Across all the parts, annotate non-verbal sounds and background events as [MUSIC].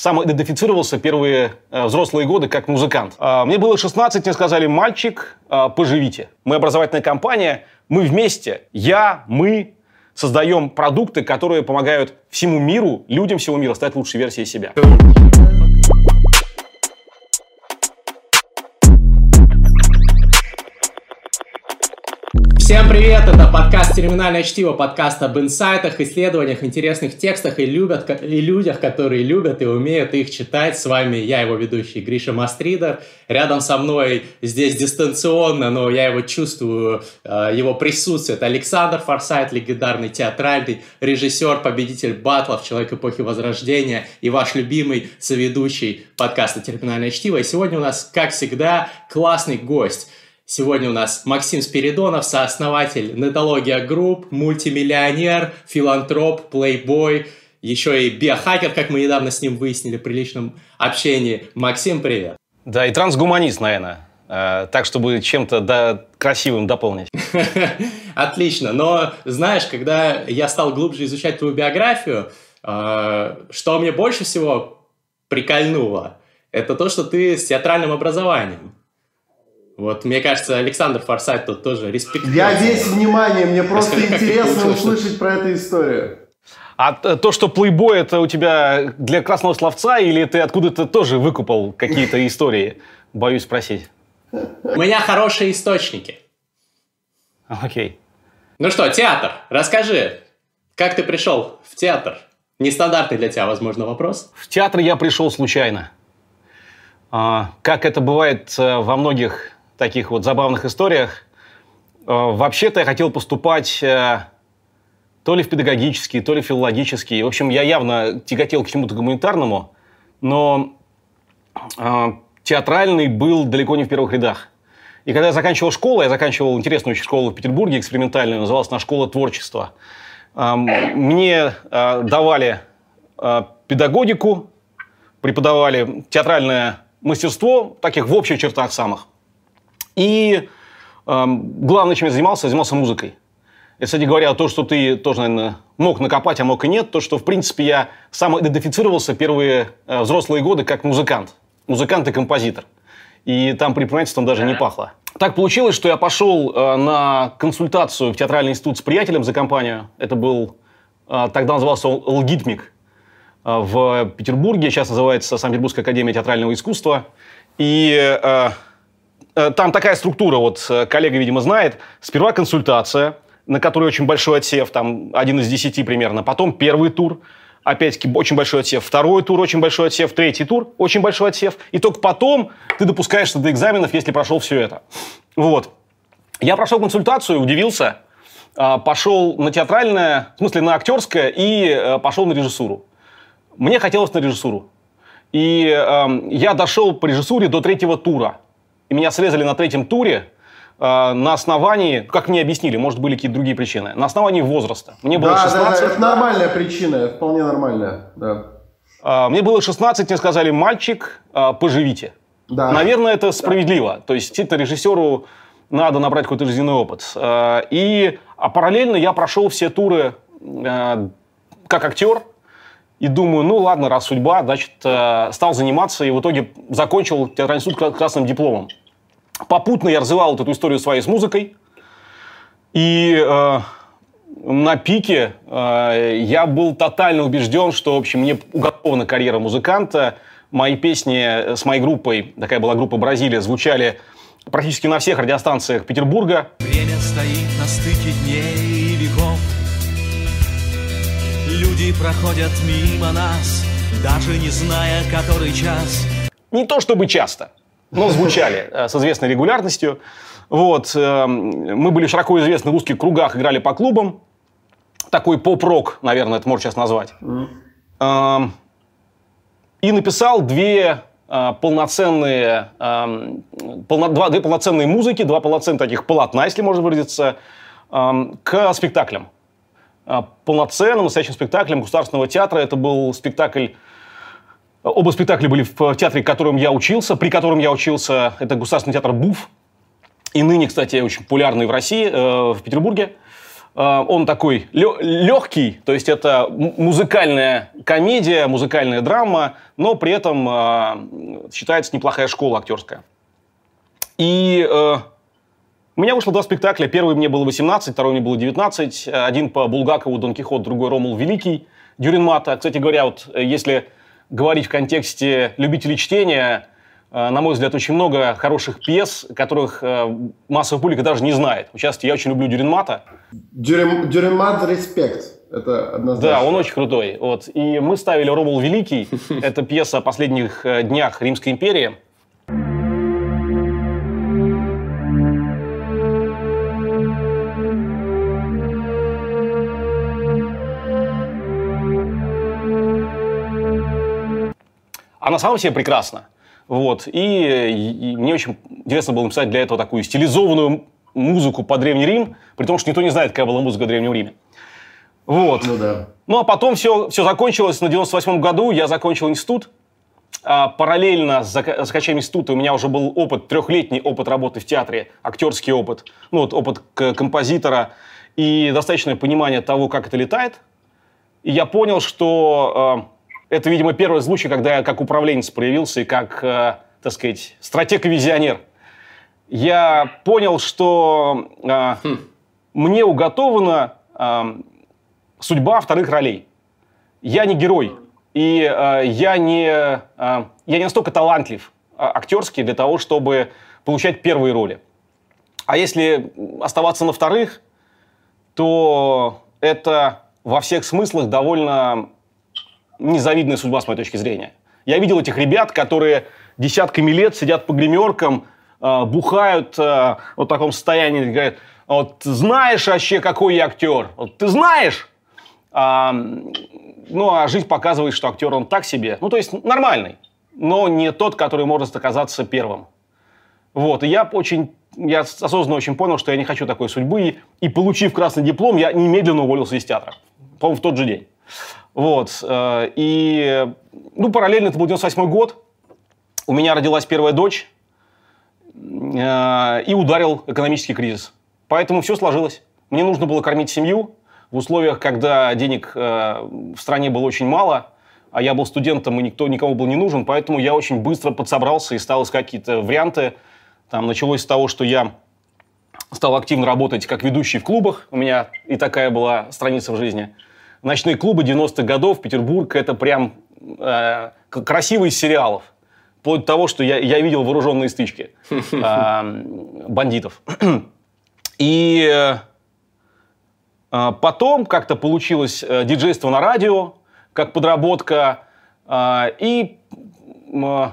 самоидентифицировался первые э, взрослые годы как музыкант. Э, мне было 16, мне сказали, мальчик, э, поживите. Мы образовательная компания, мы вместе, я, мы создаем продукты, которые помогают всему миру, людям всего мира стать лучшей версией себя. Всем привет! Это подкаст «Терминальное чтиво», подкаст об инсайтах, исследованиях, интересных текстах и, любят, и людях, которые любят и умеют их читать. С вами я, его ведущий Гриша Мастридер. Рядом со мной здесь дистанционно, но я его чувствую, э, его присутствие. Это Александр Форсайт, легендарный театральный режиссер, победитель батлов, человек эпохи Возрождения и ваш любимый соведущий подкаста «Терминальное чтиво». И сегодня у нас, как всегда, классный гость – Сегодня у нас Максим Спиридонов, сооснователь Нетология Group, мультимиллионер, филантроп, плейбой, еще и биохакер, как мы недавно с ним выяснили при личном общении. Максим, привет. Да, и трансгуманист, наверное. Э, так, чтобы чем-то да, красивым дополнить. [LAUGHS] Отлично. Но знаешь, когда я стал глубже изучать твою биографию, э, что мне больше всего прикольнуло, это то, что ты с театральным образованием. Вот, мне кажется, Александр Форсайт тут тоже респект. Я весь внимание, мне просто Расскажи, интересно услышать про эту историю. А то, что плейбой это у тебя для красного словца, или ты откуда-то тоже выкупал какие-то [LAUGHS] истории? Боюсь спросить. У меня хорошие источники. Окей. Ну что, театр. Расскажи, как ты пришел в театр? Нестандартный для тебя, возможно, вопрос. В театр я пришел случайно. А, как это бывает э, во многих таких вот забавных историях. Э, вообще-то я хотел поступать э, то ли в педагогический, то ли в филологический. В общем, я явно тяготел к чему-то гуманитарному, но э, театральный был далеко не в первых рядах. И когда я заканчивал школу, я заканчивал интересную школу в Петербурге, экспериментальную, называлась она «Школа творчества». Мне давали педагогику, преподавали театральное мастерство, таких в общих чертах самых. И э, главное, чем я занимался, я занимался музыкой. И, кстати говоря, то, что ты тоже, наверное, мог накопать, а мог и нет, то, что, в принципе, я сам идентифицировался первые э, взрослые годы как музыкант. Музыкант и композитор. И там предпринимательством даже не пахло. Так получилось, что я пошел э, на консультацию в театральный институт с приятелем за компанию. Это был, э, тогда назывался «Лгитмик» э, в Петербурге. Сейчас называется Санкт-Петербургская академия театрального искусства. И Э, там такая структура, вот э, коллега, видимо, знает. Сперва консультация, на которой очень большой отсев, там один из десяти примерно. Потом первый тур, опять-таки очень большой отсев. Второй тур, очень большой отсев. Третий тур, очень большой отсев. И только потом ты допускаешься до экзаменов, если прошел все это. Вот. Я прошел консультацию, удивился. А, пошел на театральное, в смысле на актерское, и э, пошел на режиссуру. Мне хотелось на режиссуру. И э, я дошел по режиссуре до третьего тура и меня срезали на третьем туре э, на основании, как мне объяснили, может, были какие-то другие причины, на основании возраста. Мне было да, 16. Да, да, это нормальная причина, вполне нормальная, да. Э, мне было 16, мне сказали, мальчик, э, поживите. Да. Наверное, это справедливо. Да. То есть, это режиссеру надо набрать какой-то жизненный опыт. И а параллельно я прошел все туры как актер, и думаю, ну ладно, раз судьба, значит, э, стал заниматься и в итоге закончил театральный институт красным дипломом. Попутно я развивал вот эту историю своей с музыкой. И э, на пике э, я был тотально убежден, что, в общем, мне уготована карьера музыканта. Мои песни с моей группой, такая была группа «Бразилия», звучали практически на всех радиостанциях Петербурга. Время стоит на стыке дней и веков. Люди проходят мимо нас, даже не зная, который час. Не то чтобы часто но звучали э, с известной регулярностью. Вот. Э, мы были широко известны в узких кругах, играли по клубам. Такой поп-рок, наверное, это можно сейчас назвать. Mm. И написал две э, полноценные, полно, два, две полноценные музыки, два полноценных таких полотна, если можно выразиться, к спектаклям. Полноценным, настоящим спектаклем Государственного театра. Это был спектакль Оба спектакля были в театре, в котором я учился, при котором я учился. Это Государственный театр БУФ. И ныне, кстати, очень популярный в России, э, в Петербурге. Э, он такой легкий, то есть это музыкальная комедия, музыкальная драма, но при этом считается неплохая школа актерская. И у меня вышло два спектакля. Первый мне было 18, второй мне было 19. Один по Булгакову «Дон Кихот», другой «Ромул Великий» Дюринмата. Кстати говоря, вот э, если говорить в контексте любителей чтения, э, на мой взгляд, очень много хороших пьес, которых э, массовая публика даже не знает. Частности, я очень люблю Дюринмата. Дюрин, Дюринмат респект. Это однозначно. Да, он очень крутой. Вот. И мы ставили «Ромул Великий». [LAUGHS] Это пьеса о последних днях Римской империи. Она сама себе прекрасна. Вот. И, и мне очень интересно было написать для этого такую стилизованную музыку по Древний Рим, при том, что никто не знает, какая была музыка в Древнем Риме. Вот. Ну, да. ну а потом все, все закончилось на 98 году, я закончил институт. А параллельно с закачанием института у меня уже был опыт, трехлетний опыт работы в театре, актерский опыт, ну вот опыт композитора и достаточное понимание того, как это летает. И я понял, что а, это, видимо, первый случай, когда я как управленец проявился и как, э, так сказать, стратег и визионер. Я понял, что э, хм. мне уготована э, судьба вторых ролей. Я не герой. И э, я, не, э, я не настолько талантлив э, актерский для того, чтобы получать первые роли. А если оставаться на вторых, то это во всех смыслах довольно незавидная судьба, с моей точки зрения. Я видел этих ребят, которые десятками лет сидят по гримеркам, э, бухают э, вот в таком состоянии, говорят, вот знаешь вообще, какой я актер? Вот ты знаешь? А, ну, а жизнь показывает, что актер он так себе. Ну, то есть нормальный, но не тот, который может оказаться первым. Вот, и я очень, я осознанно очень понял, что я не хочу такой судьбы, и, получив красный диплом, я немедленно уволился из театра. По-моему, в тот же день. Вот. Э, и, ну, параллельно это был 98 год. У меня родилась первая дочь. Э, и ударил экономический кризис. Поэтому все сложилось. Мне нужно было кормить семью в условиях, когда денег э, в стране было очень мало, а я был студентом, и никто никому был не нужен, поэтому я очень быстро подсобрался и стал искать какие-то варианты. Там началось с того, что я стал активно работать как ведущий в клубах. У меня и такая была страница в жизни – ночные клубы 90-х годов, Петербург, это прям э, красивый из сериалов. Вплоть до того, что я, я видел вооруженные стычки [LAUGHS] э, бандитов. И э, потом как-то получилось э, диджейство на радио, как подработка. Э, и э,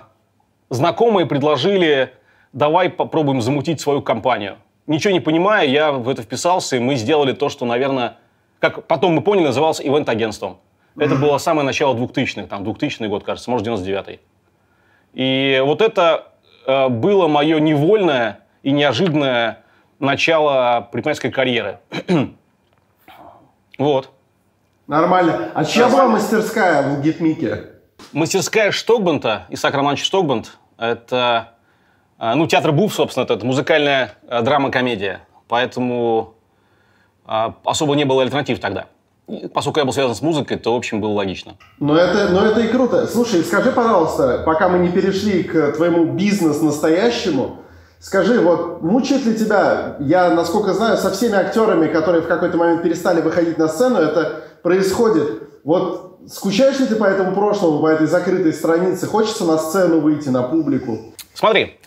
знакомые предложили, давай попробуем замутить свою компанию. Ничего не понимая, я в это вписался, и мы сделали то, что, наверное, как потом мы поняли, назывался ивент-агентством. Это было самое начало 2000-х, там, 2000 год, кажется, может, 99-й. И вот это э, было мое невольное и неожиданное начало предпринимательской карьеры. [CLEARS THROAT] вот. Нормально. А чья была мастерская в Гитмике? Мастерская Штокбента, Исаак Романович Штокбент, это, э, ну, театр Буф, собственно, это, это музыкальная э, драма-комедия. Поэтому особо не было альтернатив тогда. Поскольку я был связан с музыкой, то, в общем, было логично. Но это, но это и круто. Слушай, скажи, пожалуйста, пока мы не перешли к твоему бизнес настоящему, скажи, вот мучает ли тебя, я, насколько знаю, со всеми актерами, которые в какой-то момент перестали выходить на сцену, это происходит. Вот скучаешь ли ты по этому прошлому, по этой закрытой странице? Хочется на сцену выйти, на публику? Смотри,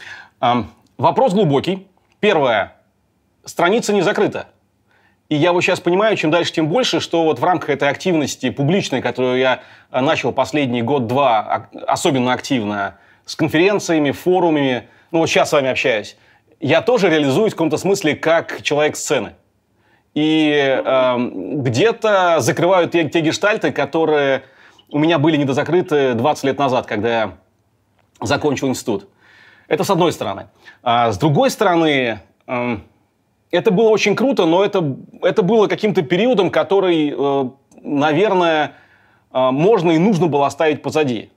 эм, вопрос глубокий. Первое. Страница не закрыта. И я вот сейчас понимаю, чем дальше, тем больше, что вот в рамках этой активности публичной, которую я э, начал последний год-два, особенно активно, с конференциями, форумами, ну вот сейчас с вами общаюсь, я тоже реализуюсь в каком-то смысле как человек сцены. И э, где-то закрывают те, те гештальты, которые у меня были недозакрыты 20 лет назад, когда я закончил институт. Это с одной стороны. А с другой стороны, э, это было очень круто, но это, это было каким-то периодом, который, э, наверное, э, можно и нужно было оставить позади.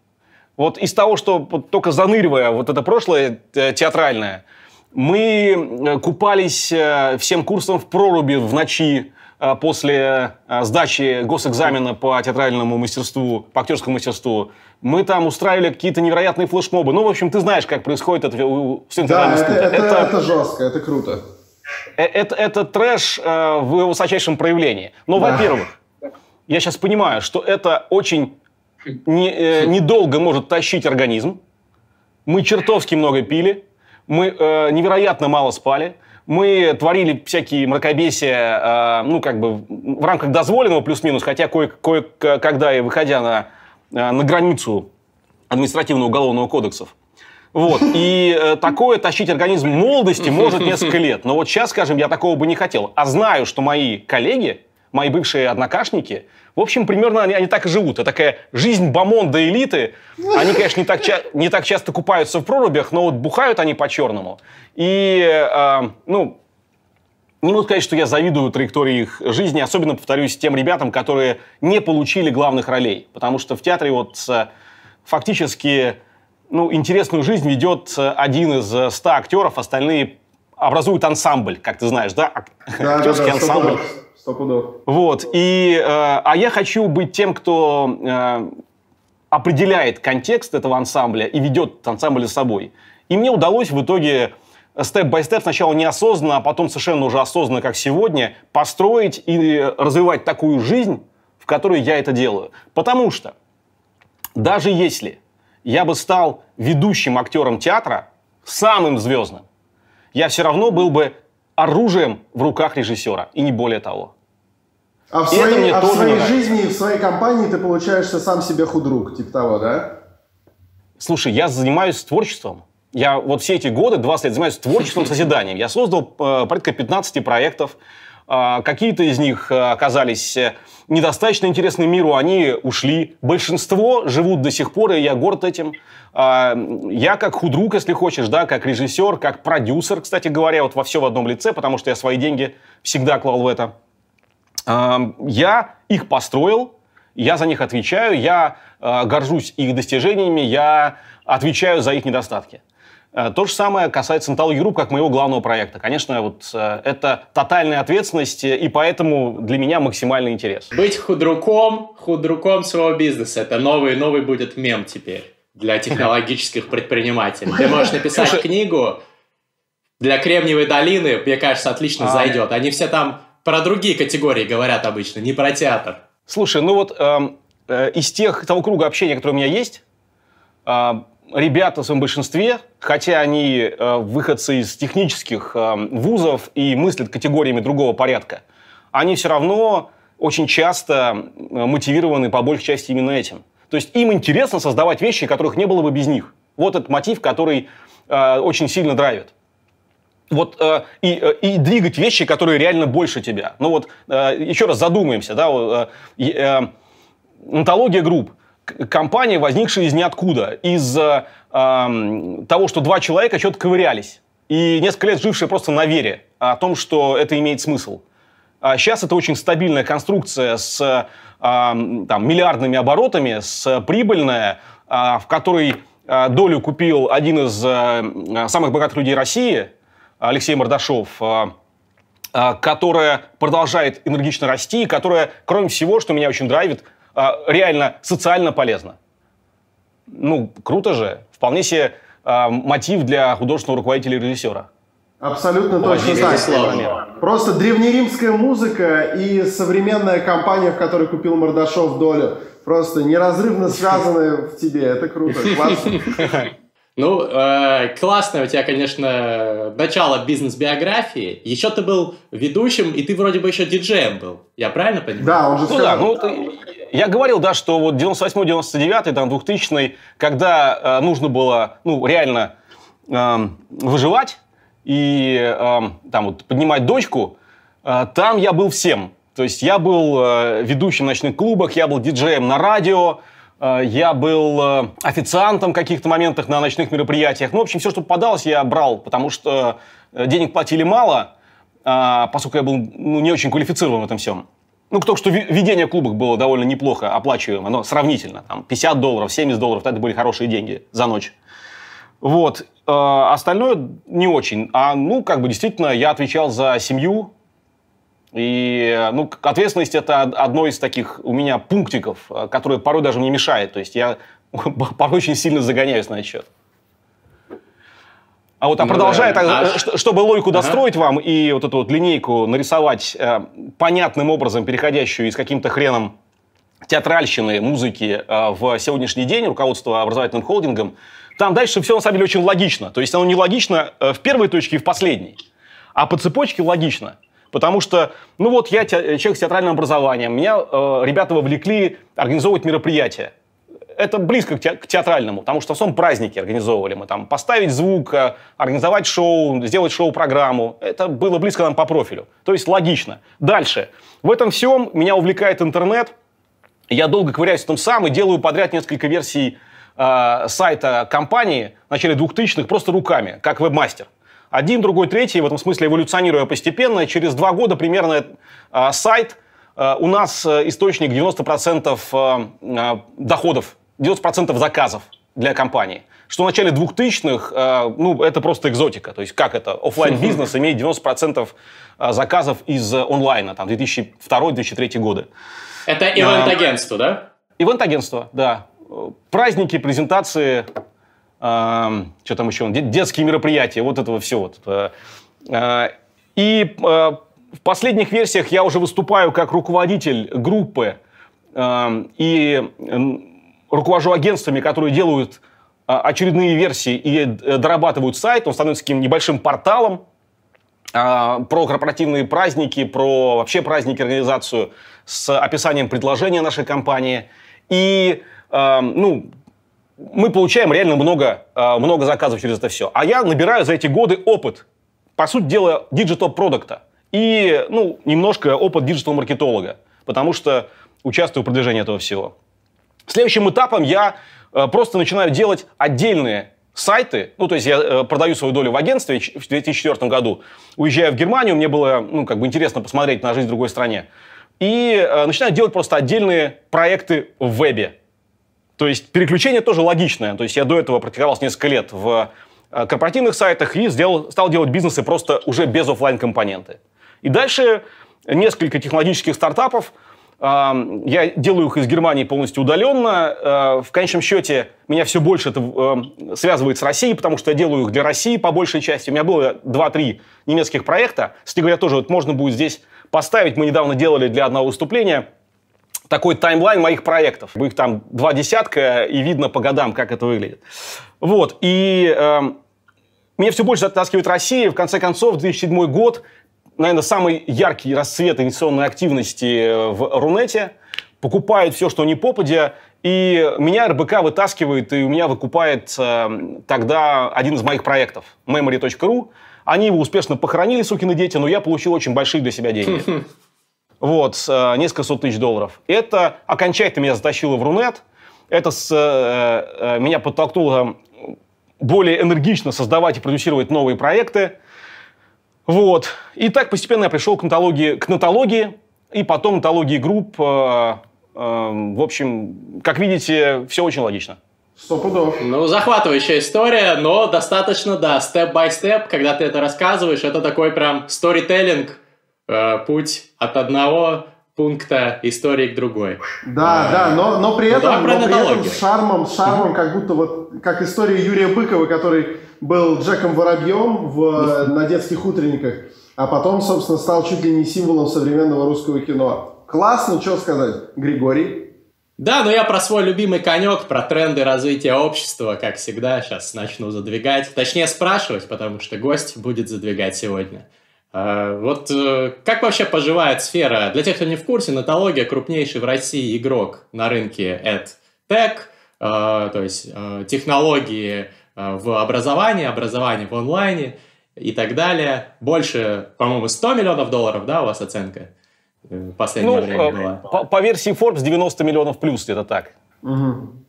Вот из того, что только заныривая вот это прошлое э, театральное, мы купались всем курсом в проруби в ночи, э, после э, сдачи госэкзамена по театральному мастерству, по актерскому мастерству, мы там устраивали какие-то невероятные флешмобы. Ну, в общем, ты знаешь, как происходит это в Да, это, это, это, это жестко, это круто. Это, это трэш в высочайшем проявлении. Но, да. во-первых, я сейчас понимаю, что это очень не, э, недолго может тащить организм. Мы чертовски много пили, мы э, невероятно мало спали, мы творили всякие мракобесия, э, ну, как бы в рамках дозволенного плюс-минус, хотя кое-когда и выходя на, э, на границу административного уголовного кодексов. Вот. И э, такое тащить организм молодости может несколько лет. Но вот сейчас, скажем, я такого бы не хотел. А знаю, что мои коллеги, мои бывшие однокашники, в общем, примерно они, они так и живут. Это такая жизнь бомонда элиты. Они, конечно, не так, не так часто купаются в прорубях, но вот бухают они по-черному. И, э, ну, не могу сказать, что я завидую траектории их жизни, особенно, повторюсь, тем ребятам, которые не получили главных ролей. Потому что в театре вот э, фактически ну, интересную жизнь ведет один из ста актеров, остальные образуют ансамбль, как ты знаешь, да? да Актерский да, да, ансамбль. Сто пудов. Вот. И, э, а я хочу быть тем, кто э, определяет контекст этого ансамбля и ведет ансамбль за собой. И мне удалось в итоге степ-бай-степ, сначала неосознанно, а потом совершенно уже осознанно, как сегодня, построить и развивать такую жизнь, в которой я это делаю. Потому что даже если я бы стал ведущим актером театра, самым звездным, я все равно был бы оружием в руках режиссера, и не более того. А в своей, а в своей жизни и в своей компании ты получаешься сам себе худрук, типа того, да? Слушай, я занимаюсь творчеством. Я вот все эти годы, 20 лет, занимаюсь творчеством, [LAUGHS] созиданием. Я создал э, порядка 15 проектов. Э, какие-то из них э, оказались э, недостаточно интересны миру, они ушли. Большинство живут до сих пор, и я горд этим. А, я как худрук, если хочешь, да, как режиссер, как продюсер, кстати говоря, вот во все в одном лице, потому что я свои деньги всегда клал в это. А, я их построил, я за них отвечаю, я а, горжусь их достижениями, я отвечаю за их недостатки. То же самое касается антологии групп, как моего главного проекта. Конечно, вот это тотальная ответственность, и поэтому для меня максимальный интерес. Быть худруком, худруком своего бизнеса, это новый, новый будет мем теперь для технологических предпринимателей. Ты можешь написать книгу для Кремниевой долины, мне кажется, отлично а... зайдет. Они все там про другие категории говорят обычно, не про театр. Слушай, ну вот э, э, из тех, того круга общения, который у меня есть, э, ребята в своем большинстве, хотя они э, выходцы из технических э, вузов и мыслят категориями другого порядка, они все равно очень часто мотивированы по большей части именно этим. То есть им интересно создавать вещи, которых не было бы без них. Вот этот мотив, который э, очень сильно драйвит. Вот э, и, э, и двигать вещи, которые реально больше тебя. Ну вот э, еще раз задумаемся, да, э, э, антология групп компания, возникшая из ниоткуда, из э, э, того, что два человека что-то ковырялись, и несколько лет жившие просто на вере о том, что это имеет смысл. А сейчас это очень стабильная конструкция с там, миллиардными оборотами, с прибыльная, а, в которой а, долю купил один из а, самых богатых людей России, Алексей Мордашов, которая продолжает энергично расти, которая, кроме всего, что меня очень драйвит, реально социально полезна. Ну, круто же. Вполне себе мотив для художественного руководителя и режиссера. Абсолютно точно так. Просто древнеримская музыка и современная компания, в которой купил Мордашов долю, просто неразрывно связаны в тебе. Это круто, классно. [LAUGHS] Ну, э, классно у тебя, конечно, начало бизнес-биографии. Еще ты был ведущим, и ты вроде бы еще диджеем был. Я правильно понимаю? Да, он же ну, Да, ну, ты, я говорил, да, что вот 98-99, там, 2000 когда э, нужно было, ну, реально э, выживать, и э, там вот поднимать дочку, э, там я был всем. То есть я был э, ведущим в ночных клубах, я был диджеем на радио, э, я был э, официантом в каких-то моментах на ночных мероприятиях. Ну, в общем, все, что попадалось, я брал, потому что э, денег платили мало, э, поскольку я был ну, не очень квалифицирован в этом всем. Ну, только что ведение клубов было довольно неплохо оплачиваемо, но сравнительно. Там 50 долларов, 70 долларов, это были хорошие деньги за ночь. Вот. Э, остальное не очень. А, ну, как бы действительно, я отвечал за семью, И ну, ответственность это одно из таких у меня пунктиков, которое порой даже мне мешает. То есть я [LAUGHS] порой очень сильно загоняюсь на этот счет. А вот а ну, продолжая, да. так, а... чтобы логику ага. достроить вам и вот эту вот линейку нарисовать э, понятным образом, переходящую из каким-то хреном театральщины, музыки э, в сегодняшний день, руководство образовательным холдингом, там дальше все на самом деле очень логично. То есть оно не логично э, в первой точке и в последней, а по цепочке логично. Потому что, ну вот я человек с театральным образованием, меня э, ребята вовлекли организовывать мероприятия это близко к, те, к театральному, потому что в основном праздники организовывали мы. Там поставить звук, э, организовать шоу, сделать шоу-программу. Это было близко нам по профилю. То есть логично. Дальше. В этом всем меня увлекает интернет. Я долго ковыряюсь в этом сам и делаю подряд несколько версий э, сайта компании в начале 2000-х просто руками, как вебмастер. Один, другой, третий, в этом смысле эволюционируя постепенно. Через два года примерно э, сайт э, у нас э, источник 90% доходов 90% заказов для компании. Что в начале 2000-х, э, ну, это просто экзотика. То есть как это? офлайн [LAUGHS] бизнес имеет 90% э, заказов из онлайна, там, 2002-2003 годы. Это ивент-агентство, да? Ивент-агентство, да. Праздники, презентации, э, что там еще, детские мероприятия, вот этого все. Вот. Э, и э, в последних версиях я уже выступаю как руководитель группы э, и руковожу агентствами, которые делают а, очередные версии и э, дорабатывают сайт, он становится таким небольшим порталом а, про корпоративные праздники, про вообще праздники, организацию с описанием предложения нашей компании. И, а, ну, мы получаем реально много, много заказов через это все. А я набираю за эти годы опыт, по сути дела, digital -продукта. И, ну, немножко опыт digital -маркетолога, потому что участвую в продвижении этого всего. Следующим этапом я э, просто начинаю делать отдельные сайты, ну, то есть я э, продаю свою долю в агентстве в 2004 году, уезжаю в Германию, мне было, ну, как бы интересно посмотреть на жизнь в другой стране, и э, начинаю делать просто отдельные проекты в вебе. То есть переключение тоже логичное, то есть я до этого практиковался несколько лет в корпоративных сайтах и сделал, стал делать бизнесы просто уже без офлайн компоненты. И дальше несколько технологических стартапов – я делаю их из Германии полностью удаленно. Э, в конечном счете меня все больше это э, связывает с Россией, потому что я делаю их для России по большей части. У меня было 2-3 немецких проекта. Кстати говоря, тоже вот можно будет здесь поставить. Мы недавно делали для одного выступления такой таймлайн моих проектов. Их там два десятка, и видно по годам, как это выглядит. Вот. И э, меня все больше оттаскивает Россия. В конце концов, 2007 год наверное, самый яркий расцвет инвестиционной активности в Рунете. Покупают все, что не попадя. И меня РБК вытаскивает, и у меня выкупает э, тогда один из моих проектов, memory.ru. Они его успешно похоронили, сукины дети, но я получил очень большие для себя деньги. [LAUGHS] Вот, э, несколько сот тысяч долларов. Это окончательно меня затащило в Рунет. Это с, э, э, меня подтолкнуло более энергично создавать и продюсировать новые проекты. Вот. И так постепенно я пришел к нотологии, к нотологии и потом нотологии групп. Э, э, в общем, как видите, все очень логично. Сто пудов. Ну, захватывающая история, но достаточно, да, степ-бай-степ, когда ты это рассказываешь, это такой прям сторителлинг, э, путь от одного пункта истории к другой. Да, а, да, но, но при этом, ну, но при этом с шармом, с шармом, как будто вот, как история Юрия Быкова, который был Джеком Воробьем в, на детских утренниках, а потом, собственно, стал чуть ли не символом современного русского кино. Классно, что сказать, Григорий? Да, но я про свой любимый конек, про тренды развития общества, как всегда, сейчас начну задвигать. Точнее, спрашивать, потому что гость будет задвигать сегодня. А, вот э, как вообще поживает сфера? Для тех, кто не в курсе, Натология крупнейший в России игрок на рынке EdTech, а, то есть э, технологии Э, в образовании, образование в онлайне и так далее. Больше, по-моему, 100 миллионов долларов, да, у вас оценка? В последнее ну, время была. По, по версии Forbes 90 миллионов плюс, где-то так. Угу.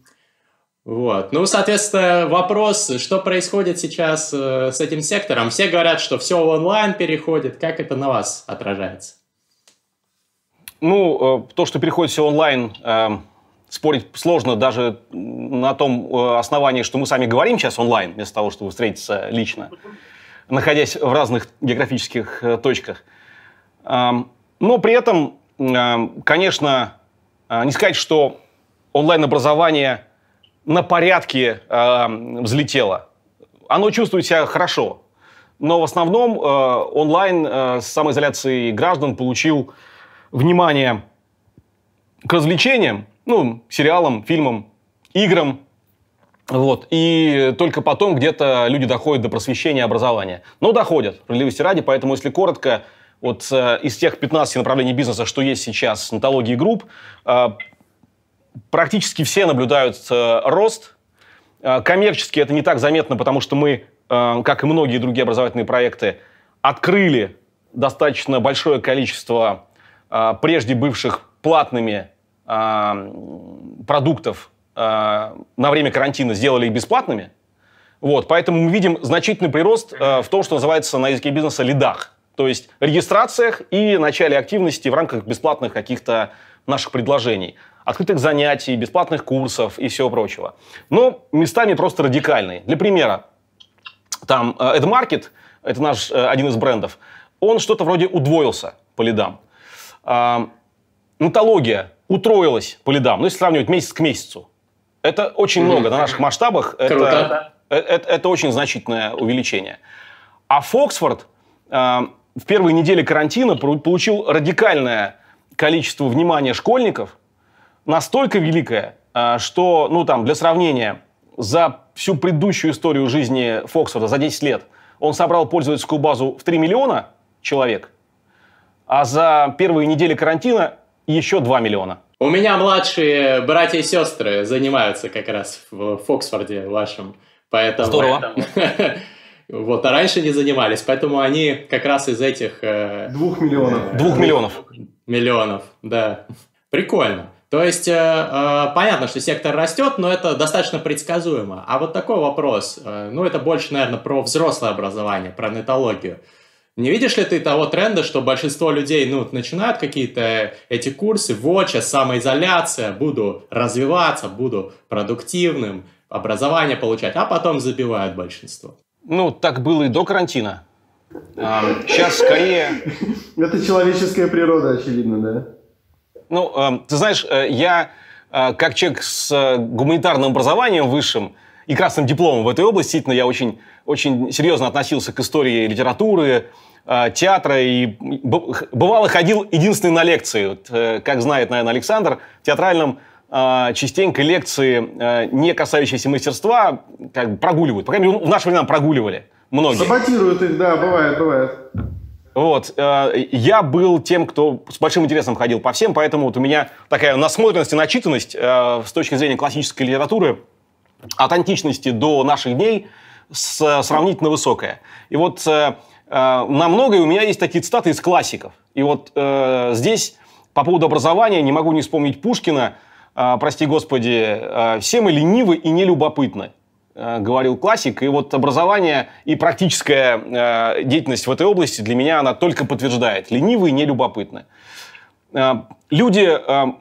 Вот. Ну, соответственно, вопрос, что происходит сейчас э, с этим сектором? Все говорят, что все онлайн переходит. Как это на вас отражается? Ну, э, то, что переходит все онлайн, э, спорить сложно даже на том э, основании, что мы сами говорим сейчас онлайн, вместо того, чтобы встретиться лично, находясь в разных географических э, точках. Но при этом, конечно, не сказать, что онлайн-образование на порядке взлетело. Оно чувствует себя хорошо. Но в основном онлайн с самоизоляцией граждан получил внимание к развлечениям, ну, сериалам, фильмам, играм, вот. И только потом где-то люди доходят до просвещения образования. Но доходят, справедливости ради. Поэтому, если коротко, вот э, из тех 15 направлений бизнеса, что есть сейчас, нотологии групп, э, практически все наблюдают э, рост. Э, коммерчески это не так заметно, потому что мы, э, как и многие другие образовательные проекты, открыли достаточно большое количество прежде бывших платными продуктов на время карантина сделали их бесплатными. Вот, поэтому мы видим значительный прирост в том, что называется на языке бизнеса лидах. То есть регистрациях и начале активности в рамках бесплатных каких-то наших предложений. Открытых занятий, бесплатных курсов и всего прочего. Но местами просто радикальные. Для примера, там э, AdMarket, это наш э, один из брендов, он что-то вроде удвоился по лидам. Э, Нотология утроилась по лидам, ну, если сравнивать месяц к месяцу. Это очень много на наших масштабах. Это, это, это, это очень значительное увеличение. А Фоксфорд э, в первые недели карантина получил радикальное количество внимания школьников, настолько великое, э, что, ну там, для сравнения, за всю предыдущую историю жизни Фоксфорда, за 10 лет, он собрал пользовательскую базу в 3 миллиона человек, а за первые недели карантина еще 2 миллиона. У меня младшие братья и сестры занимаются как раз в Фоксфорде вашем. Поэтому, Здорово. [LAUGHS] Вот, а раньше не занимались, поэтому они как раз из этих... Э, двух миллионов. Двух миллионов. Миллионов, да. Прикольно. То есть, э, э, понятно, что сектор растет, но это достаточно предсказуемо. А вот такой вопрос, э, ну, это больше, наверное, про взрослое образование, про нетологию. Не видишь ли ты того тренда, что большинство людей ну, начинают какие-то эти курсы, вотча, самоизоляция, буду развиваться, буду продуктивным, образование получать, а потом забивают большинство? Ну, так было и до карантина. А, сейчас скорее... [LAUGHS] Это человеческая природа, очевидно, да? Ну, э, ты знаешь, э, я э, как человек с э, гуманитарным образованием высшим и красным дипломом в этой области, действительно, я очень, очень серьезно относился к истории литературы, театра и бывало ходил единственный на лекции. Вот, как знает, наверное, Александр, в театральном частенько лекции, не касающиеся мастерства, как бы прогуливают. По крайней мере, в наше время прогуливали многие. Саботируют их, да, бывает, бывает. Вот, я был тем, кто с большим интересом ходил по всем, поэтому вот у меня такая насмотренность и начитанность с точки зрения классической литературы от античности до наших дней сравнительно высокая. И вот Э, на многое у меня есть такие цитаты из классиков. И вот э, здесь по поводу образования не могу не вспомнить Пушкина, э, прости господи, э, все мы ленивы и нелюбопытны, э, говорил классик. И вот образование и практическая э, деятельность в этой области для меня она только подтверждает. Ленивы и нелюбопытны. Э, люди, э,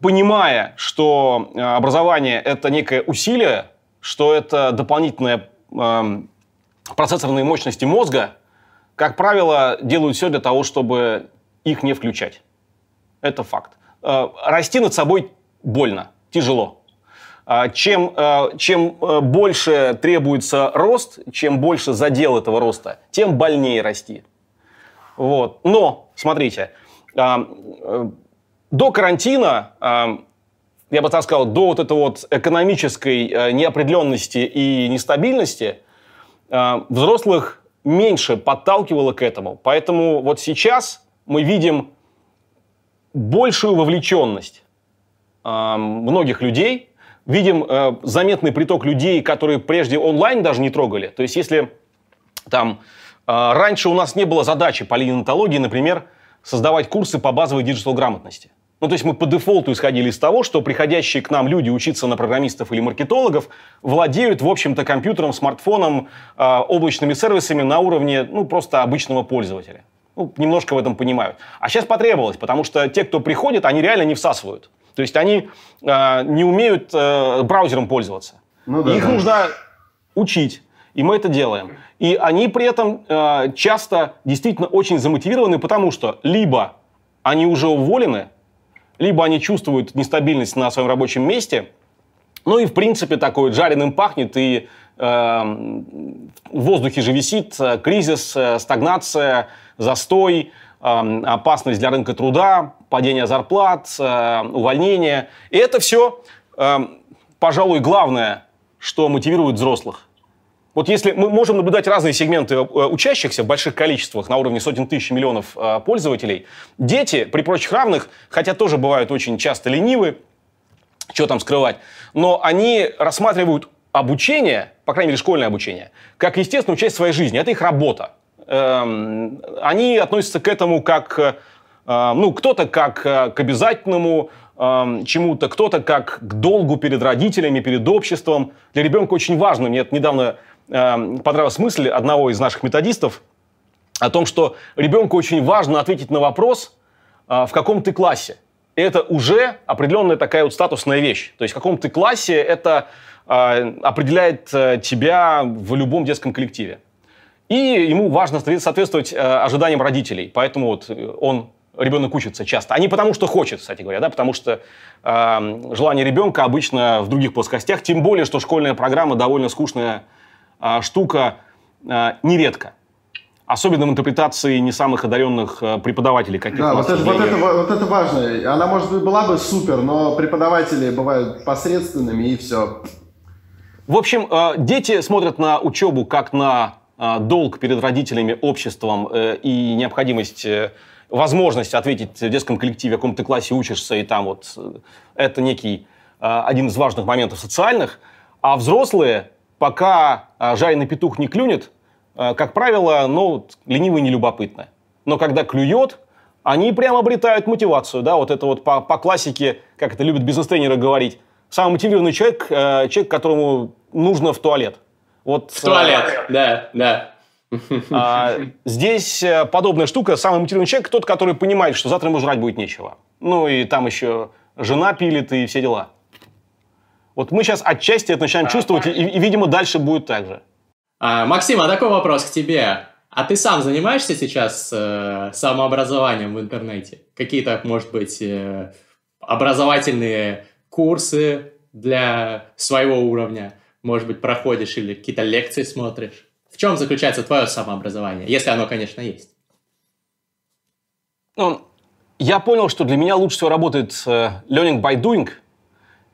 понимая, что э, образование это некое усилие, что это дополнительное э, процессорные мощности мозга, как правило, делают все для того, чтобы их не включать. Это факт. Э, расти над собой больно, тяжело. Э, чем, э, чем больше требуется рост, чем больше задел этого роста, тем больнее расти. Вот. Но, смотрите, до карантина, я бы так сказал, до вот этой вот экономической неопределенности и нестабильности – взрослых меньше подталкивало к этому. Поэтому вот сейчас мы видим большую вовлеченность многих людей, видим э, заметный приток людей, которые прежде онлайн даже не трогали. То есть если там раньше у нас не было задачи по линии например, создавать курсы по базовой digital грамотности. Ну, то есть мы по дефолту исходили из того, что приходящие к нам люди учиться на программистов или маркетологов владеют, в общем-то, компьютером, смартфоном, э, облачными сервисами на уровне, ну, просто обычного пользователя. Ну, немножко в этом понимают. А сейчас потребовалось, потому что те, кто приходит, они реально не всасывают. То есть они э, не умеют э, браузером пользоваться. Ну, да, Их да. нужно учить. И мы это делаем. И они при этом э, часто действительно очень замотивированы, потому что либо они уже уволены, либо они чувствуют нестабильность на своем рабочем месте, ну и в принципе такой жареным пахнет, и э, в воздухе же висит э, кризис, э, стагнация, застой, э, опасность для рынка труда, падение зарплат, э, увольнение. И это все, э, пожалуй, главное, что мотивирует взрослых. Вот если мы можем наблюдать разные сегменты э, учащихся в больших количествах на уровне сотен тысяч миллионов пользователей, дети при прочих равных, хотя тоже бывают очень часто ленивы, что там скрывать, но они рассматривают обучение, по крайней мере школьное обучение, как естественную часть своей жизни. Это их работа. Эм, они относятся к этому как, ну, кто-то как к обязательному, эм, чему-то, кто-то как к долгу перед родителями, перед обществом. Для ребенка очень важно. Мне это недавно Эм, понравилась мысль одного из наших методистов о том, что ребенку очень важно ответить на вопрос, э, в каком ты классе. Это уже определенная такая вот статусная вещь. То есть в каком ты классе это э, определяет э, тебя в любом детском коллективе. И ему важно соответствовать ожиданиям родителей. Поэтому вот он ребенок учится часто. А не потому, что хочет, кстати говоря, да, потому что э, желание ребенка обычно в других плоскостях, тем более, что школьная программа довольно скучная а, штука а, нередко. Особенно в интерпретации не самых одаренных а, преподавателей. Каких да, вот это, вот, это, вот это важно. Она, может быть, была бы супер, но преподаватели бывают посредственными, и все. В общем, дети смотрят на учебу как на долг перед родителями, обществом э, и необходимость, э, возможность ответить в детском коллективе, в каком ты классе учишься, и там вот э, это некий один из важных моментов социальных. А взрослые пока а, жареный петух не клюнет, как правило, ну, лениво и нелюбопытно. Но когда клюет, они прямо обретают мотивацию. Да? Вот это вот по, по классике, как это любят бизнес-тренеры говорить, самый мотивированный человек, э, человек, которому нужно в туалет. Вот, в туалет, э, да, да. А, [LAUGHS] здесь э, подобная штука. Самый мотивированный человек тот, который понимает, что завтра ему жрать будет нечего. Ну и там еще жена пилит и все дела. Вот мы сейчас отчасти это начинаем а, чувствовать, и, и, видимо, дальше будет так же. А, Максим, а такой вопрос к тебе. А ты сам занимаешься сейчас э, самообразованием в интернете? Какие-то, может быть, э, образовательные курсы для своего уровня? Может быть, проходишь или какие-то лекции смотришь? Чем заключается твое самообразование, если оно, конечно, есть? Ну, я понял, что для меня лучше всего работает э, learning by doing –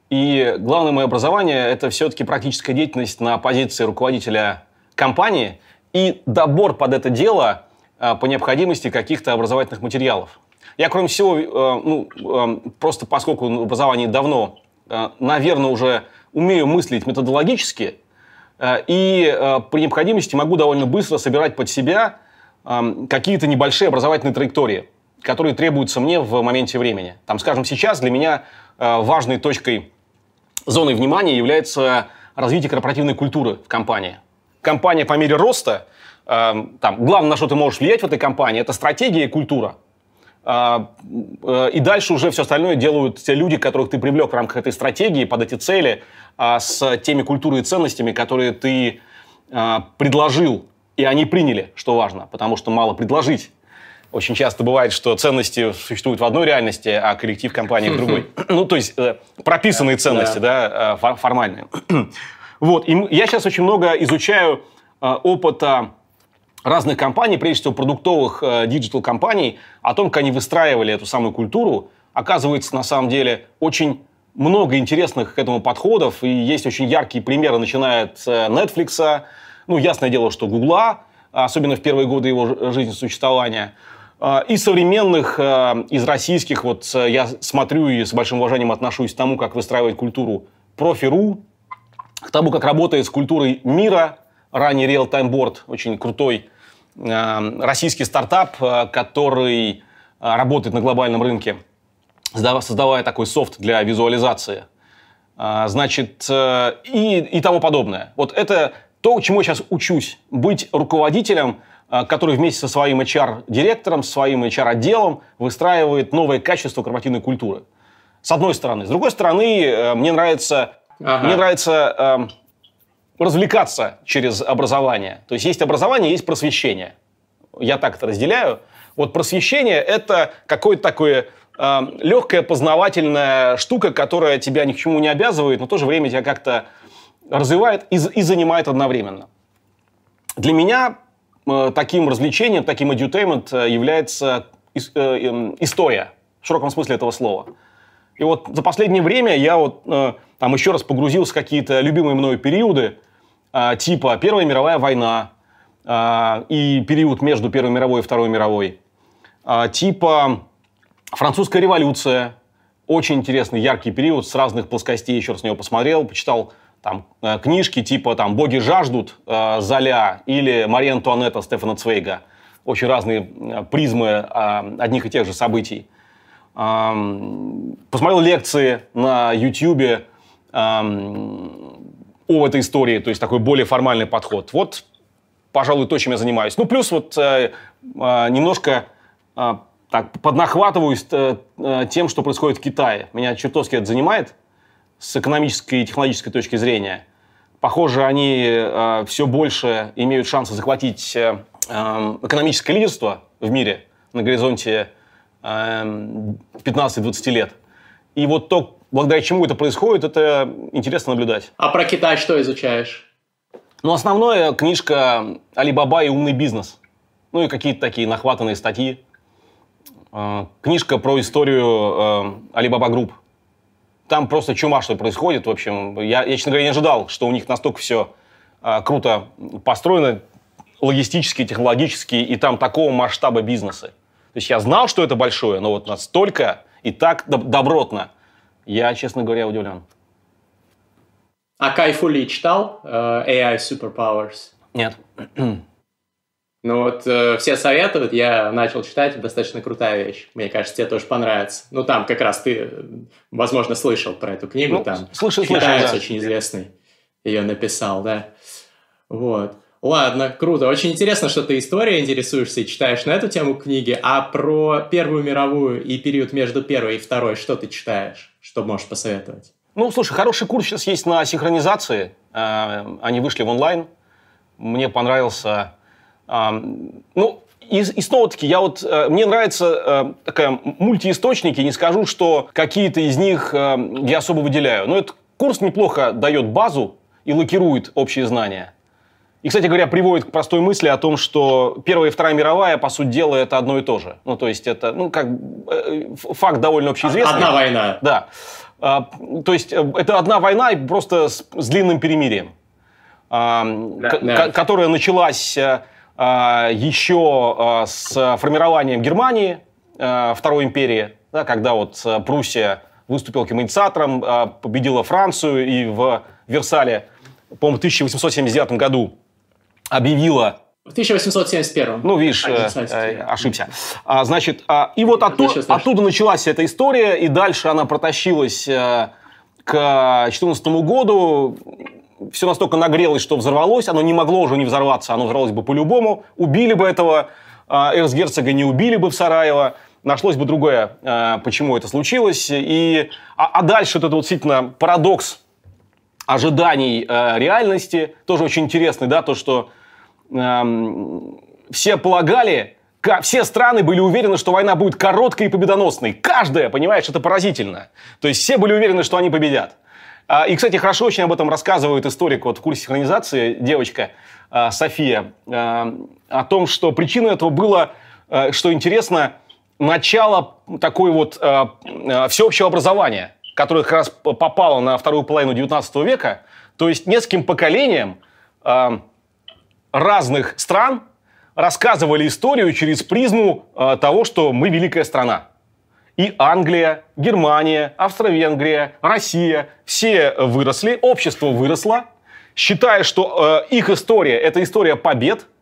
и главное мое образование – это все-таки практическая деятельность на позиции руководителя компании и добор под это дело а, по необходимости каких-то образовательных материалов. Я, кроме всего, э, ну, э, просто поскольку в образовании давно, э, наверное, уже умею мыслить методологически, и при необходимости могу довольно быстро собирать под себя какие-то небольшие образовательные траектории, которые требуются мне в моменте времени. Там, скажем, сейчас для меня важной точкой зоной внимания является развитие корпоративной культуры в компании. Компания по мере роста, э, там, главное, на что ты можешь влиять в этой компании, это стратегия и культура. Э, э, и дальше уже все остальное делают те люди, которых ты привлек в рамках этой стратегии под эти цели, э, с теми культурой и ценностями, которые ты э, предложил, и они приняли, что важно, потому что мало предложить очень часто бывает, что ценности существуют в одной реальности, а коллектив компании в [LAUGHS] другой. Ну, то есть э, прописанные ценности, да, э, формальные. [CLEARS THROAT] Вот, и я сейчас очень много изучаю опыта разных компаний, прежде всего продуктовых digital -компаний, о том, как они выстраивали эту самую культуру. Оказывается, на самом деле, очень много интересных к этому подходов, и есть очень яркие примеры, начиная от Netflix, ну, ясное дело, что Гугла, особенно в первые годы его жизни существования – а, из современных, из российских, вот э, я смотрю и с большим уважением отношусь к тому, как выстраивать культуру профи.ру, к тому, как работает с культурой мира, ранее Real Time Board, очень крутой российский стартап, который работает на глобальном рынке, создавая такой софт для визуализации. Значит, э, и, и тому подобное. Вот это то, чему я сейчас учусь. Быть руководителем – Э, который вместе со своим HR-директором, своим HR-отделом выстраивает новое качество корпоративной культуры. С одной стороны. С другой стороны, э, мне нравится, ага. мне нравится развлекаться через образование. То есть есть образование, есть просвещение. Я так это разделяю. Вот просвещение – это какое-то такое э, легкая познавательная штука, которая тебя ни к чему не обязывает, но в то же время тебя как-то развивает и, и занимает одновременно. Для меня э, таким развлечением, таким edutainment э, является э, э, история в широком смысле этого слова. И вот за последнее время я вот э, там еще раз погрузился в какие-то любимые мною периоды, типа Первая мировая война э, и период между Первой мировой и Второй мировой, э, типа Французская революция, очень интересный, яркий период с разных плоскостей, еще раз на него посмотрел, почитал там э, книжки типа там «Боги жаждут» э, Золя или «Мария Антуанетта» Стефана Цвейга. Очень разные э, призмы одних и тех же событий. Посмотрел лекции на YouTube о этой истории, то есть такой более формальный подход. Вот, пожалуй, то, чем я занимаюсь. Ну, плюс вот э, э, немножко э, так поднахватываюсь э, э, тем, что происходит в Китае. Меня чертовски это занимает с экономической и технологической точки зрения. Похоже, они э, все больше имеют шансы захватить э, э, экономическое лидерство в мире на горизонте э, 15-20 лет. И вот то, благодаря чему это происходит, это интересно наблюдать. А про Китай что изучаешь? Ну, основное книжка «Алибаба и умный бизнес». Ну и какие-то такие нахватанные статьи. Э, книжка про историю Alibaba Group. Там просто чума, что происходит. В общем, я, я честно говоря, не ожидал, что у них настолько все э, круто построено, логистически, технологически, и там такого масштаба бизнеса. То есть я знал, что это большое, но вот настолько и так добротно я, честно говоря, удивлен. А Кайфули читал uh, AI Superpowers? Нет. [CLEARS THROAT] Ну вот э, все советуют, я начал читать, достаточно крутая вещь. Мне кажется, тебе тоже понравится. Ну там как раз ты, возможно, слышал про эту книгу. Ну, там слышал, китаец слышал, да. очень известный ее написал, да. Вот. Ладно, круто. Очень интересно, что ты историей интересуешься и читаешь на эту тему книги. А про Первую мировую и период между Первой и Второй что ты читаешь? Что можешь посоветовать? Ну, слушай, хороший курс сейчас есть на синхронизации. Э, они вышли в онлайн. Мне понравился... Ну, и, и снова-таки, я вот, э, мне нравится э, такая мультиисточники, не скажу, что какие-то из них я особо выделяю. Но этот курс неплохо дает базу и лакирует общие знания. И, кстати говоря, приводит к простой мысли о том, что Первая и Вторая мировая, по сути дела, это одно и то же. Ну, то есть это, ну, как э, факт довольно общеизвестный. Одна война. Да. А, то есть э, это одна война просто с, с длинным перемирием, а, да, да. которая началась а, еще с формированием Германии, Второй империи, да, когда вот Пруссия выступила инициатором, победила Францию и в Версале, по-моему, в 1879 году объявила в 1871. Ну, видишь, э, э, ошибся. А, значит, а, и вот оттуда, оттуда началась эта история, и дальше она протащилась э, к 2014 году. Все настолько нагрелось, что взорвалось. Оно не могло уже не взорваться, оно взорвалось бы по-любому. Убили бы этого э, эрцгерцога, не убили бы в Сараево. Нашлось бы другое, э, почему это случилось. И, а, а дальше вот это вот действительно парадокс ожиданий э, реальности, тоже очень интересный, да, то, что э, все полагали, все страны были уверены, что война будет короткой и победоносной. Каждая, понимаешь, это поразительно. То есть все были уверены, что они победят. А, и, кстати, хорошо очень об этом рассказывает историк вот в курсе синхронизации, девочка э, София, э, о том, что причиной этого было, э, что интересно, начало такой вот всеобщего образования которая как раз попала на вторую половину 19 века, то есть нескольким поколениям э, разных стран рассказывали историю через призму э, того, что мы великая страна. И Англия, Германия, Австро-Венгрия, Россия, все выросли, общество выросло, считая, что э, их история – это история побед –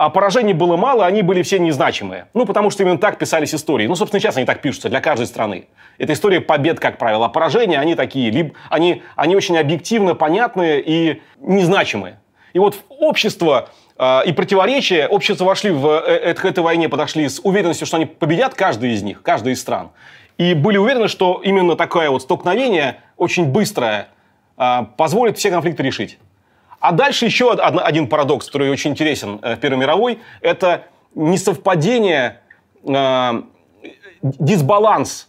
а поражений было мало, они были все незначимые. Ну, потому что именно так писались истории. Ну, собственно, сейчас они так пишутся для каждой страны. Это история побед, как правило. А поражения, они такие, либо они, они очень объективно понятные и незначимые. И вот общество э, и противоречия, общество вошли в э, к этой войне, подошли с уверенностью, что они победят каждый из них, каждый из стран. И были уверены, что именно такое вот столкновение, очень быстрое, э, позволит все конфликты решить. А дальше еще один парадокс, который очень интересен в Первой мировой, это несовпадение, дисбаланс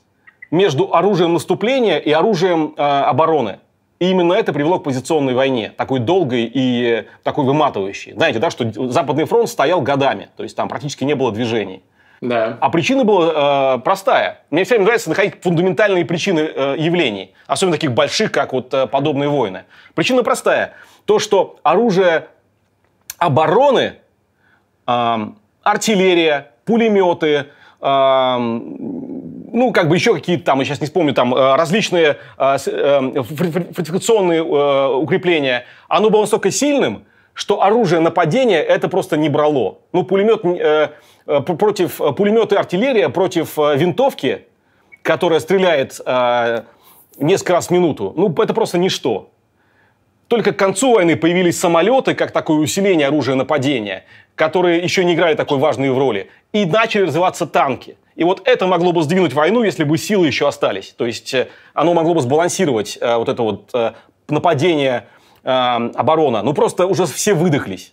между оружием наступления и оружием обороны. И именно это привело к позиционной войне, такой долгой и такой выматывающей. Знаете, да, что Западный фронт стоял годами, то есть там практически не было движений. Да. А причина была э, простая. Мне все время нравится находить фундаментальные причины э, явлений, особенно таких больших, как вот э, подобные войны. Причина простая. То, что оружие обороны, э, артиллерия, пулеметы, э, ну, как бы еще какие-то там, я сейчас не вспомню, там э, различные э, э, фортификационные укрепления, оно было настолько сильным, что оружие нападения это просто не брало. Ну, пулемет против пулемета и артиллерия против винтовки, которая стреляет несколько раз в минуту, ну, это просто ничто. Только к концу войны появились самолеты, как такое усиление оружия нападения, которые еще не играли такой важной роли. И начали развиваться танки. И вот это могло бы сдвинуть войну, если бы силы еще остались. То есть э, оно могло бы сбалансировать э, вот это вот э, нападение оборона. Ну просто уже все выдохлись.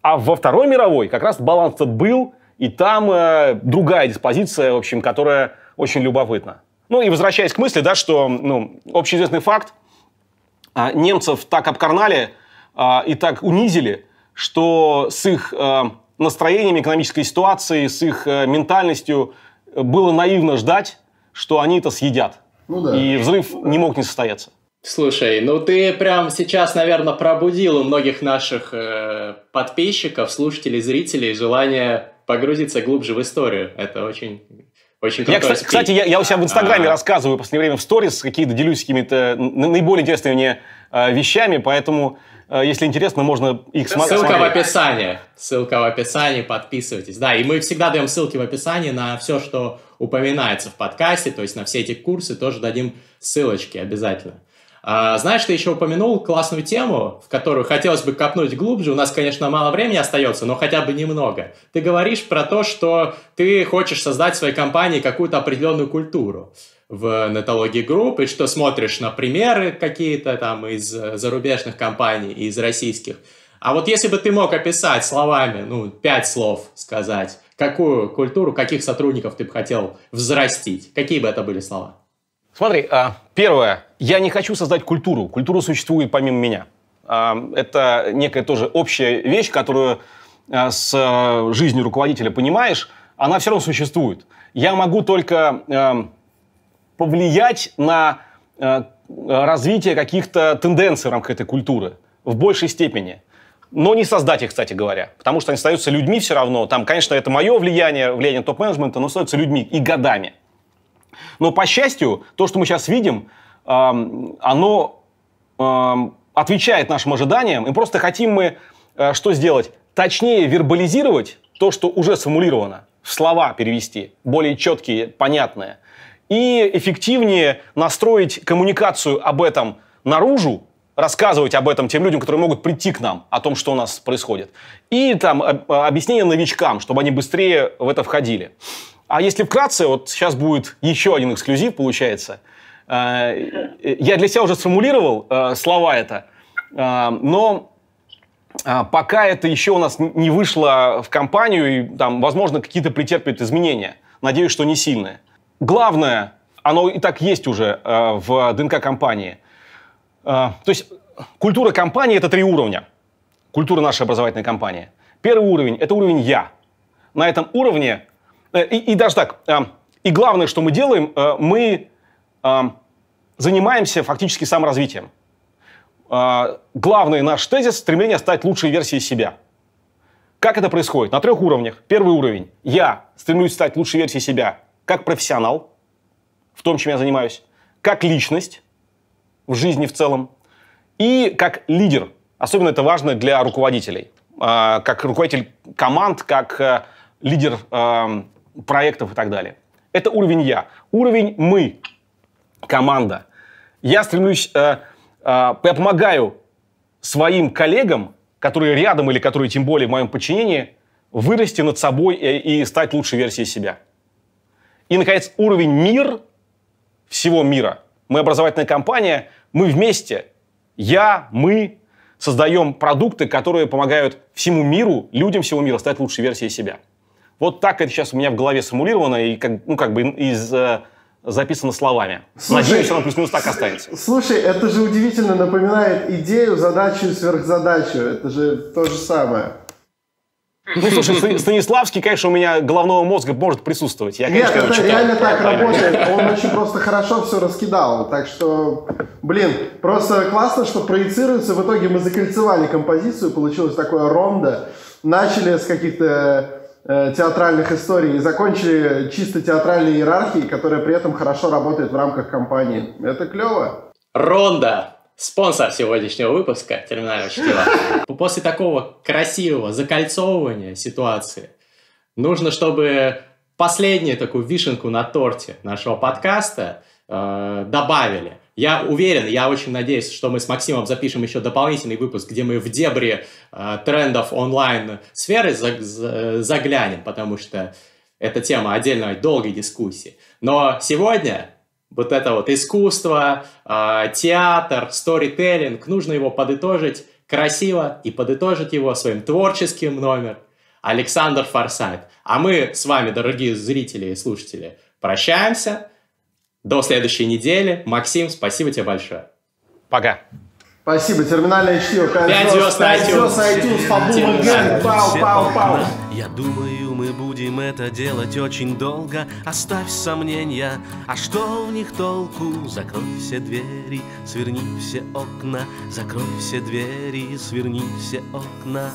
А во Второй мировой как раз баланс этот был, и там э, другая диспозиция, в общем, которая очень любопытна. Ну и возвращаясь к мысли, да, что ну, общеизвестный факт, немцев так обкарнали э, и так унизили, что с их э, настроением экономической ситуации, с их э, ментальностью было наивно ждать, что они это съедят. Ну, да. И взрыв не мог не состояться. Слушай, ну ты прям сейчас, наверное, пробудил у многих наших э, подписчиков, слушателей, зрителей желание погрузиться глубже в историю. Это очень очень я, кстати, кстати, я, я у себя в Инстаграме а... рассказываю в последнее время в сторис, какие-то делюсь какими-то наиболее интересными мне э, вещами, поэтому Э, если интересно, можно их смотреть. Ссылка в описании. Ссылка в описании, подписывайтесь. Да, и мы всегда даем ссылки в описании на все, что упоминается в подкасте, то есть на все эти курсы тоже дадим ссылочки обязательно. А, знаешь, ты еще упомянул классную тему, в которую хотелось бы копнуть глубже. У нас, конечно, мало времени остается, но хотя бы немного. Ты говоришь про то, что ты хочешь создать в своей компании какую-то определенную культуру в нетологии групп, и что смотришь на примеры какие-то там из зарубежных компаний, из российских. А вот если бы ты мог описать словами, ну, пять слов сказать, какую культуру, каких сотрудников ты бы хотел взрастить, какие бы это были слова? Смотри, а, первое, я не хочу создать культуру. Культура существует помимо меня. А, это некая тоже общая вещь, которую а, с жизнью руководителя понимаешь, она все равно существует. Я могу только повлиять на развитие каких-то тенденций в рамках этой культуры в большей степени. Но не создать их, кстати говоря. Потому что они остаются людьми все равно. Там, конечно, это мое влияние, влияние топ-менеджмента, но остаются людьми и годами. Но, по счастью, то, что мы сейчас видим, оно отвечает нашим ожиданиям. И просто хотим мы э, что сделать? Точнее вербализировать то, что уже сформулировано. В слова перевести. Более четкие, понятные и эффективнее настроить коммуникацию об этом наружу, рассказывать об этом тем людям, которые могут прийти к нам, о том, что у нас происходит. И там объяснение новичкам, чтобы они быстрее в это входили. А если вкратце, вот сейчас будет еще один эксклюзив, получается. Э, я для себя уже сформулировал э, слова это, э, но пока это еще у нас не вышло в компанию, и там, возможно, какие-то претерпят изменения. Надеюсь, что не сильные главное, оно и так есть уже э, в ДНК компании. Э, то есть культура компании – это три уровня. Культура нашей образовательной компании. Первый уровень – это уровень «я». На этом уровне, э, и, и даже так, э, и главное, что мы делаем, э, мы э, занимаемся фактически саморазвитием. Э, главный наш тезис – стремление стать лучшей версией себя. Как это происходит? На трех уровнях. Первый уровень – я стремлюсь стать лучшей версией себя как профессионал в том, чем я занимаюсь, как личность в жизни в целом и как лидер. Особенно это важно для руководителей. А, как руководитель команд, как э, лидер проектов и так далее. Это уровень «я». Уровень «мы», команда. Я стремлюсь, э, э, я помогаю своим коллегам, которые рядом или которые тем более в моем подчинении, вырасти над собой и, и стать лучшей версией себя. И, наконец, уровень мир всего мира. Мы образовательная компания, мы вместе, я, мы, создаем продукты, которые помогают всему миру, людям всего мира стать лучшей версией себя. Вот так это сейчас у меня в голове симулировано и как, ну, как бы из, э, записано словами. Слушай, Надеюсь, оно плюс-минус так останется. [LAUGHS] Слушай, это же удивительно напоминает идею, задачу и сверхзадачу. Это же то же самое. Ну, слушай, Станиславский, конечно, у меня головного мозга может присутствовать. Я, конечно, Нет, это читал. реально так работает. [LAUGHS] Он очень просто хорошо все раскидал. Так что, блин, просто классно, что проецируется. В итоге мы закольцевали композицию, получилось такое рондо. Начали с каких-то театральных историй и закончили чисто театральной иерархией, которая при этом хорошо работает в рамках компании. Это клево. Ронда спонсор сегодняшнего выпуска терминального чтива. [LAUGHS] После такого красивого закольцовывания ситуации нужно, чтобы последнюю такую вишенку на торте нашего подкаста э, добавили. Я уверен, я очень надеюсь, что мы с Максимом запишем еще дополнительный выпуск, где мы в дебри э, трендов онлайн-сферы за, за, заглянем, потому что это тема отдельной долгой дискуссии. Но сегодня вот это вот искусство, э, театр, сторителлинг, нужно его подытожить красиво и подытожить его своим творческим номером. Александр Форсайт. А мы с вами, дорогие зрители и слушатели, прощаемся. До следующей недели. Максим, спасибо тебе большое. Пока. Спасибо, терминальное чтиво. 5 звезд на iTunes. iTunes, Пау, пау, пау. Я думаю, мы будем это делать очень долго. Оставь сомнения, а что в них толку? Закрой все двери, сверни все окна. Закрой все двери, сверни все окна.